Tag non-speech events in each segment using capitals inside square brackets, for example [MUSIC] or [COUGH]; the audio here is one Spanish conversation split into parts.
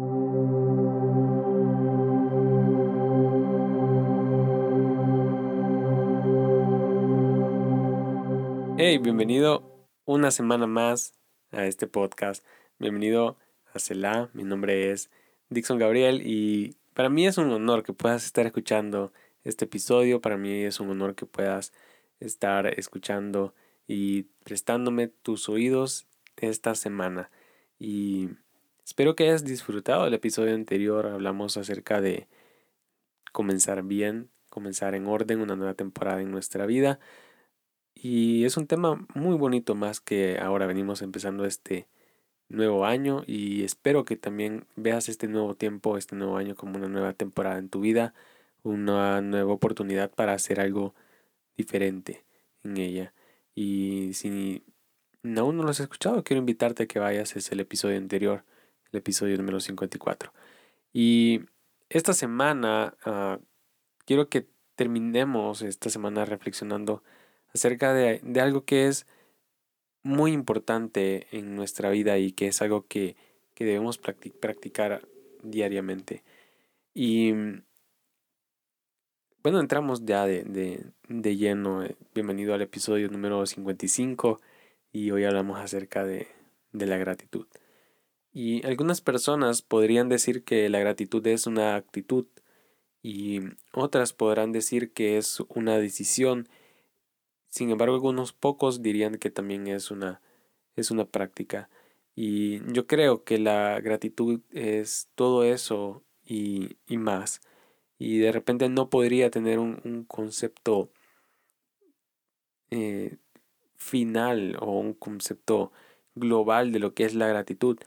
Hey, bienvenido una semana más a este podcast. Bienvenido a Selah. Mi nombre es Dixon Gabriel y para mí es un honor que puedas estar escuchando este episodio. Para mí es un honor que puedas estar escuchando y prestándome tus oídos esta semana. Y espero que hayas disfrutado el episodio anterior. Hablamos acerca de comenzar bien, comenzar en orden, una nueva temporada en nuestra vida. Y es un tema muy bonito más que ahora venimos empezando este nuevo año y espero que también veas este nuevo tiempo, este nuevo año como una nueva temporada en tu vida, una nueva oportunidad para hacer algo diferente en ella. Y si aún no lo has escuchado, quiero invitarte a que vayas, es el episodio anterior, el episodio número 54. Y esta semana ah, quiero que terminemos esta semana reflexionando acerca de, algo que es muy importante en nuestra vida y que es algo que, debemos practicar diariamente. Y bueno, entramos ya de, lleno. Eh, bienvenido al episodio número 55 y hoy hablamos acerca de, de la gratitud. Y algunas personas podrían decir que la gratitud es una actitud y otras podrán decir que es una decisión sin embargo, algunos pocos dirían que también es una, es una práctica. Y yo creo que la gratitud es todo eso y, y más. Y de repente no podría tener un, concepto eh, final o un concepto global de lo que es la gratitud.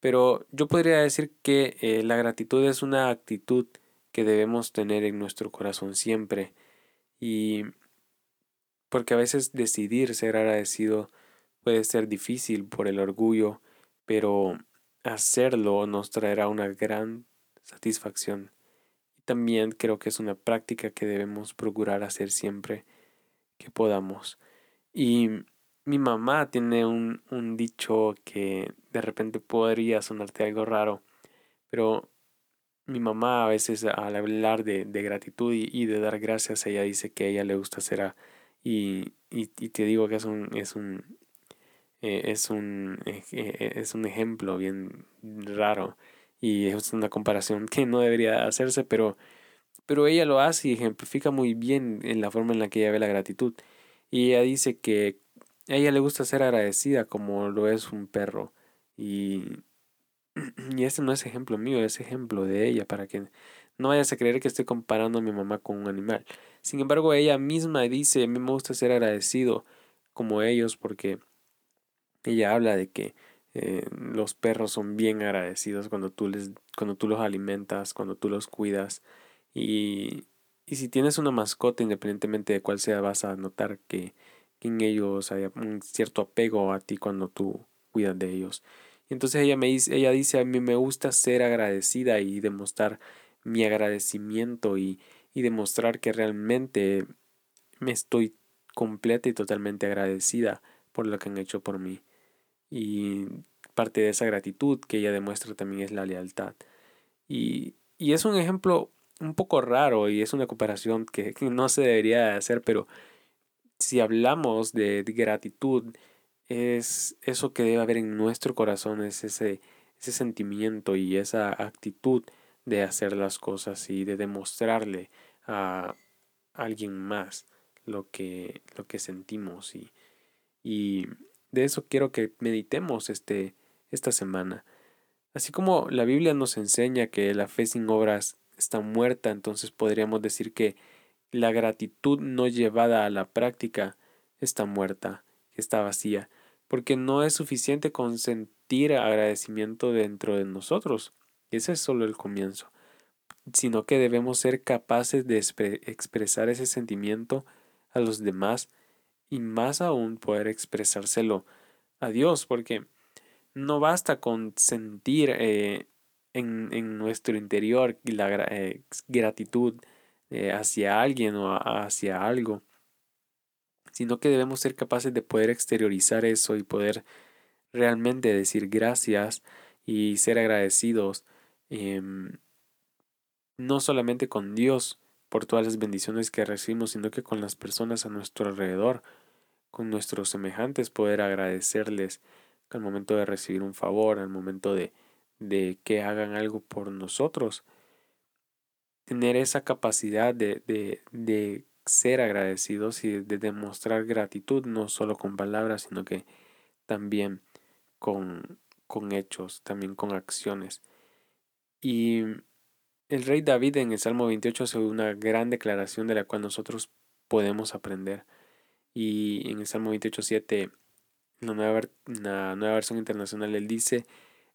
Pero yo podría decir que eh, la gratitud es una actitud que debemos tener en nuestro corazón siempre. Y porque a veces decidir ser agradecido puede ser difícil por el orgullo, pero hacerlo nos traerá una gran satisfacción. Y también creo que es una práctica que debemos procurar hacer siempre que podamos. Y mi mamá tiene un, dicho que de repente podría sonarte algo raro, pero mi mamá a veces al hablar de, gratitud y, y, de dar gracias, ella dice que a ella le gusta hacer a, y, y, te digo que es un, es un, eh, es, un eh, eh, es un ejemplo bien raro y es una comparación que no debería hacerse, pero, pero ella lo hace y ejemplifica muy bien en la forma en la que ella ve la gratitud. Y ella dice que a ella le gusta ser agradecida como lo es un perro. Y, [CLEARS THROAT] y este no es ejemplo mío, es ejemplo de ella para que no vayas a creer que estoy comparando a mi mamá con un animal. Sin embargo, ella misma dice, a mí me gusta ser agradecido como ellos porque ella habla de que eh, los perros son bien agradecidos cuando tú, les, cuando tú los alimentas, cuando tú los cuidas. Y, y si tienes una mascota, independientemente de cuál sea, vas a notar que, que en ellos hay un cierto apego a ti cuando tú cuidas de ellos. Y entonces ella me dice, ella dice, a mí me gusta ser agradecida y demostrar mi agradecimiento y, demostrar que realmente me estoy completa y totalmente agradecida por lo que han hecho por mí. Y parte de esa gratitud que ella demuestra también es la lealtad. Y, es un ejemplo un poco raro y es una comparación que, no se debería hacer, pero si hablamos de, gratitud, es eso que debe haber en nuestro corazón, es ese, ese sentimiento y esa actitud de hacer las cosas y de demostrarle a alguien más lo que, lo que sentimos y, y de eso quiero que meditemos este, esta semana. Así como la Biblia nos enseña que la fe sin obras está muerta, entonces podríamos decir que la gratitud no llevada a la práctica está muerta, está vacía, porque no es suficiente con sentir agradecimiento dentro de nosotros. Ese es solo el comienzo, sino que debemos ser capaces de expresar ese sentimiento a los demás y más aún poder expresárselo a Dios, porque no basta con sentir eh, en, nuestro interior la eh, gratitud eh, hacia alguien o hacia algo, sino que debemos ser capaces de poder exteriorizar eso y poder realmente decir gracias y ser agradecidos em, no solamente con Dios por todas las bendiciones que recibimos, sino que con las personas a nuestro alrededor, con nuestros semejantes, poder agradecerles al momento de recibir un favor, al momento de, de que hagan algo por nosotros. Tener esa capacidad de, de, de ser agradecidos y de demostrar gratitud, no solo con palabras, sino que también con, con hechos, también con acciones. Y el rey David en el Salmo 28 hace una gran declaración de la cual nosotros podemos aprender. Y en el Salmo 28, 7, la nueva, la nueva versión internacional, él dice,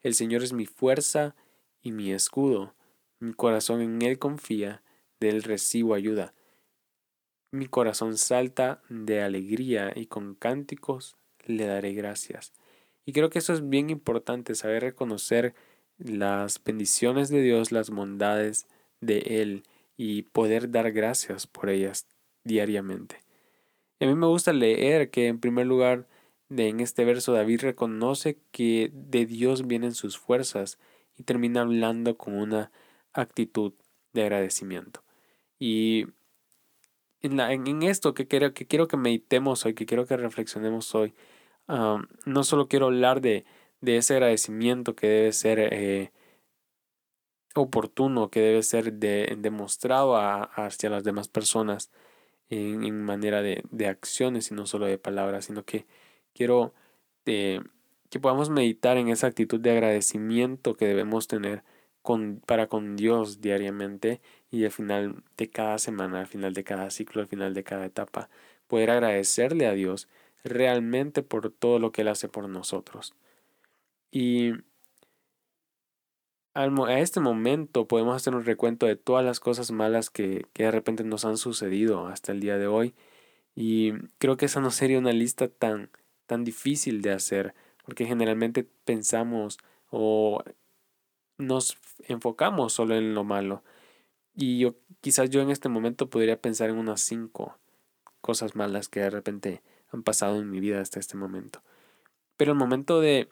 el Señor es mi fuerza y mi escudo. Mi corazón en Él confía, de Él recibo ayuda. Mi corazón salta de alegría y con cánticos le daré gracias. Y creo que eso es bien importante, saber reconocer las bendiciones de Dios, las bondades de Él y poder dar gracias por ellas diariamente. a mí me gusta leer que en primer lugar en este verso David reconoce que de Dios vienen sus fuerzas y termina hablando con una actitud de agradecimiento. Y en, la, en, esto que quiero, que quiero que meditemos hoy, que quiero que reflexionemos hoy, no solo quiero hablar de, de, ese agradecimiento que debe ser eh, oportuno, que debe ser de, demostrado hacia las demás personas en, manera de, de, acciones y no solo de palabras, sino que quiero eh, que podamos meditar en esa actitud de agradecimiento que debemos tener con, para con Dios diariamente y al final de cada semana, al final de cada ciclo, al final de cada etapa, poder agradecerle a Dios realmente por todo lo que Él hace por nosotros. Y a este momento podemos hacer un recuento de todas las cosas malas que, que de repente nos han sucedido hasta el día de hoy. Y creo que esa no sería una lista tan, tan difícil de hacer, porque generalmente pensamos o nos enfocamos solo en lo malo. Y yo quizás yo en este momento podría pensar en unas cinco cosas malas que de repente han pasado en mi vida hasta este momento. Pero el momento de,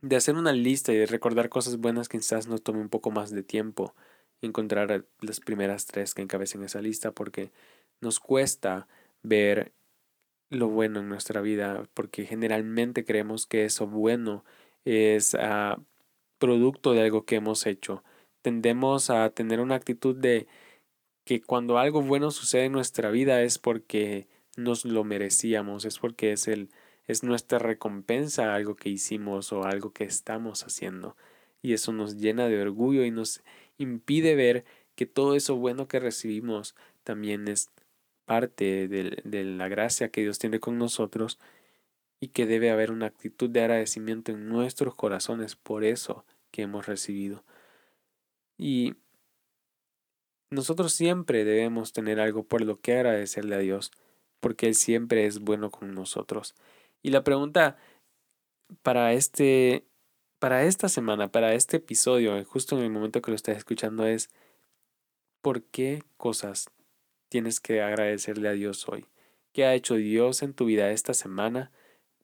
de hacer una lista y de recordar cosas buenas quizás nos tome un poco más de tiempo encontrar las primeras tres que encabecen esa lista porque nos cuesta ver lo bueno en nuestra vida, porque generalmente creemos que eso bueno es ah, producto de algo que hemos hecho. Tendemos a tener una actitud de que cuando algo bueno sucede en nuestra vida es porque nos lo merecíamos, es porque es el es nuestra recompensa algo que hicimos o algo que estamos haciendo. Y eso nos llena de orgullo y nos impide ver que todo eso bueno que recibimos también es parte de, la gracia que Dios tiene con nosotros y que debe haber una actitud de agradecimiento en nuestros corazones por eso que hemos recibido. Y nosotros siempre debemos tener algo por lo que agradecerle a Dios, porque Él siempre es bueno con nosotros. Y la pregunta para este, para esta semana, para este episodio, justo en el momento que lo estás escuchando, es ¿por qué cosas tienes que agradecerle a Dios hoy. ¿Qué ha hecho Dios en tu vida esta semana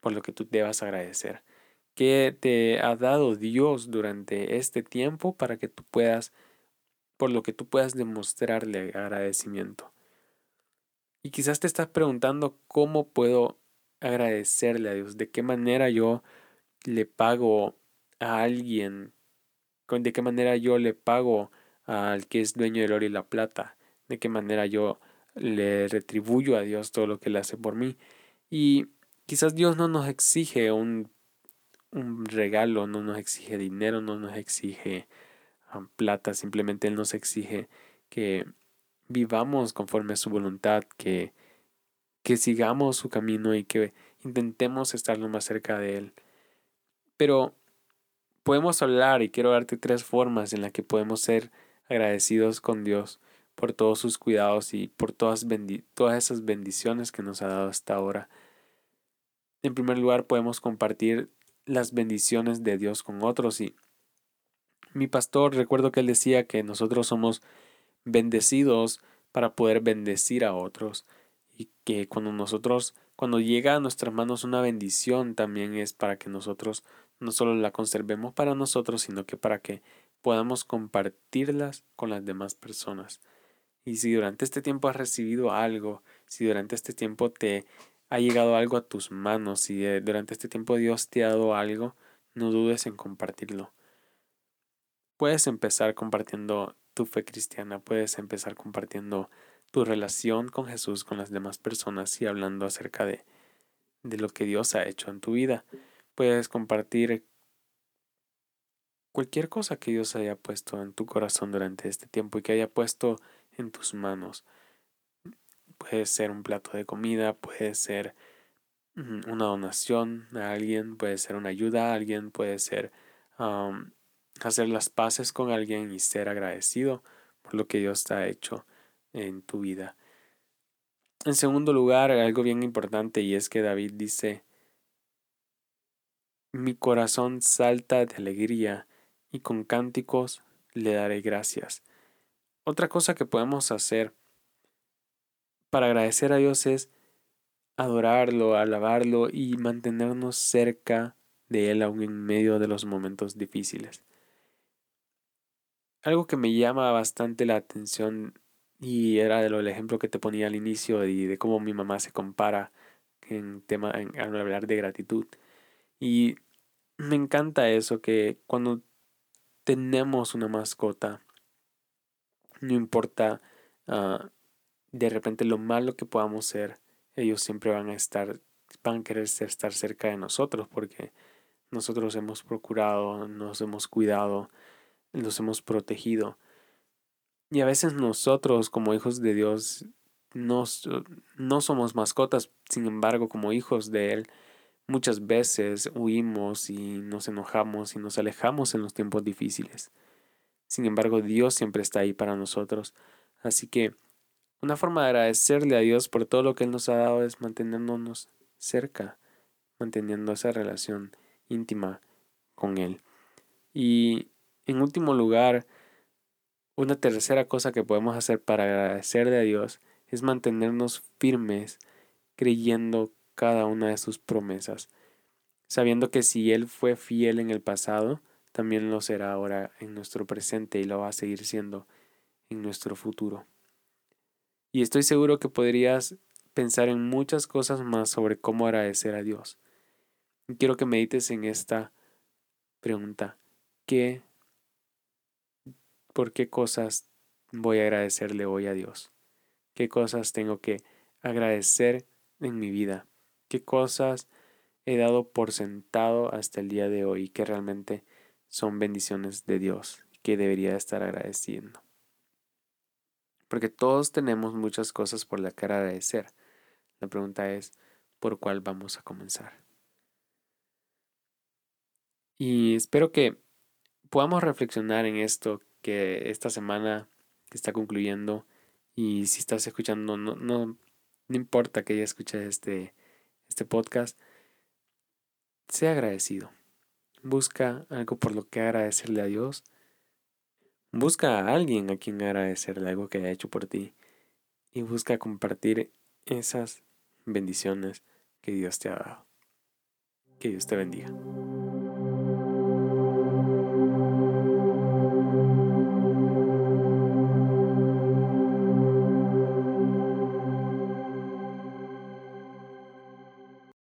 por lo que tú debas agradecer? ¿Qué te ha dado Dios durante este tiempo para que tú puedas, por lo que tú puedas demostrarle agradecimiento? Y quizás te estás preguntando cómo puedo agradecerle a Dios, de qué manera yo le pago a alguien, de qué manera yo le pago al que es dueño del oro y la plata, de qué manera yo le retribuyo a Dios todo lo que Él hace por mí. Y quizás Dios no nos exige un, un regalo, no nos exige dinero, no nos exige um, plata, simplemente Él nos exige que vivamos conforme a su voluntad, que, que sigamos su camino y que intentemos estar lo más cerca de Él. Pero podemos hablar y quiero darte tres formas en las que podemos ser agradecidos con Dios por todos sus cuidados y por todas, todas esas bendiciones que nos ha dado hasta ahora. En primer lugar, podemos compartir las bendiciones de Dios con otros y mi pastor, recuerdo que él decía que nosotros somos bendecidos para poder bendecir a otros y que cuando nosotros, cuando llega a nuestras manos una bendición, también es para que nosotros no solo la conservemos para nosotros, sino que para que podamos compartirlas con las demás personas. Y si durante este tiempo has recibido algo, si durante este tiempo te ha llegado algo a tus manos, si eh, durante este tiempo Dios te ha dado algo, no dudes en compartirlo. Puedes empezar compartiendo tu fe cristiana, puedes empezar compartiendo tu relación con Jesús, con las demás personas y hablando acerca de, de lo que Dios ha hecho en tu vida. Puedes compartir cualquier cosa que Dios haya puesto en tu corazón durante este tiempo y que haya puesto en tus manos. Puede ser un plato de comida, puede ser una donación a alguien, puede ser una ayuda a alguien, puede ser hacer las paces con alguien y ser agradecido por lo que Dios te ha hecho en tu vida. En segundo lugar, algo bien importante y es que David dice, mi corazón salta de alegría y con cánticos le daré gracias. Otra cosa que podemos hacer para agradecer a Dios es adorarlo, alabarlo y mantenernos cerca de Él aún en medio de los momentos difíciles. Algo que me llama bastante la atención y era lo, el ejemplo que te ponía al inicio y de cómo mi mamá se compara en tema al hablar de gratitud. Y me encanta eso que cuando tenemos una mascota, no importa ah, de repente lo malo que podamos ser, ellos siempre van a estar, van a querer estar cerca de nosotros porque nosotros hemos procurado, nos hemos cuidado, los hemos protegido. Y a veces nosotros como hijos de Dios no, no somos mascotas, sin embargo como hijos de Él muchas veces huimos y nos enojamos y nos alejamos en los tiempos difíciles. Sin embargo Dios siempre está ahí para nosotros. Así que una forma de agradecerle a Dios por todo lo que Él nos ha dado es manteniéndonos cerca, manteniendo esa relación íntima con Él. Y en último lugar, una tercera cosa que podemos hacer para agradecerle a Dios es mantenernos firmes creyendo cada una de sus promesas, sabiendo que si Él fue fiel en el pasado, también lo será ahora en nuestro presente y lo va a seguir siendo en nuestro futuro. Y estoy seguro que podrías pensar en muchas cosas más sobre cómo agradecer a Dios. Quiero que medites en esta pregunta. ¿Qué por qué cosas voy a agradecerle hoy a Dios, qué cosas tengo que agradecer en mi vida, qué cosas he dado por sentado hasta el día de hoy que realmente son bendiciones de Dios que debería estar agradeciendo. Porque todos tenemos muchas cosas por la que agradecer. La pregunta es, ¿por cuál vamos a comenzar? Y espero que podamos reflexionar en esto que esta semana que está concluyendo y si estás escuchando, no, no, no importa que ya escuches este, este podcast, sea agradecido. Busca algo por lo que agradecerle a Dios. Busca a alguien a quien agradecerle algo que haya hecho por ti. Y busca compartir esas bendiciones que Dios te ha dado. Que Dios te bendiga.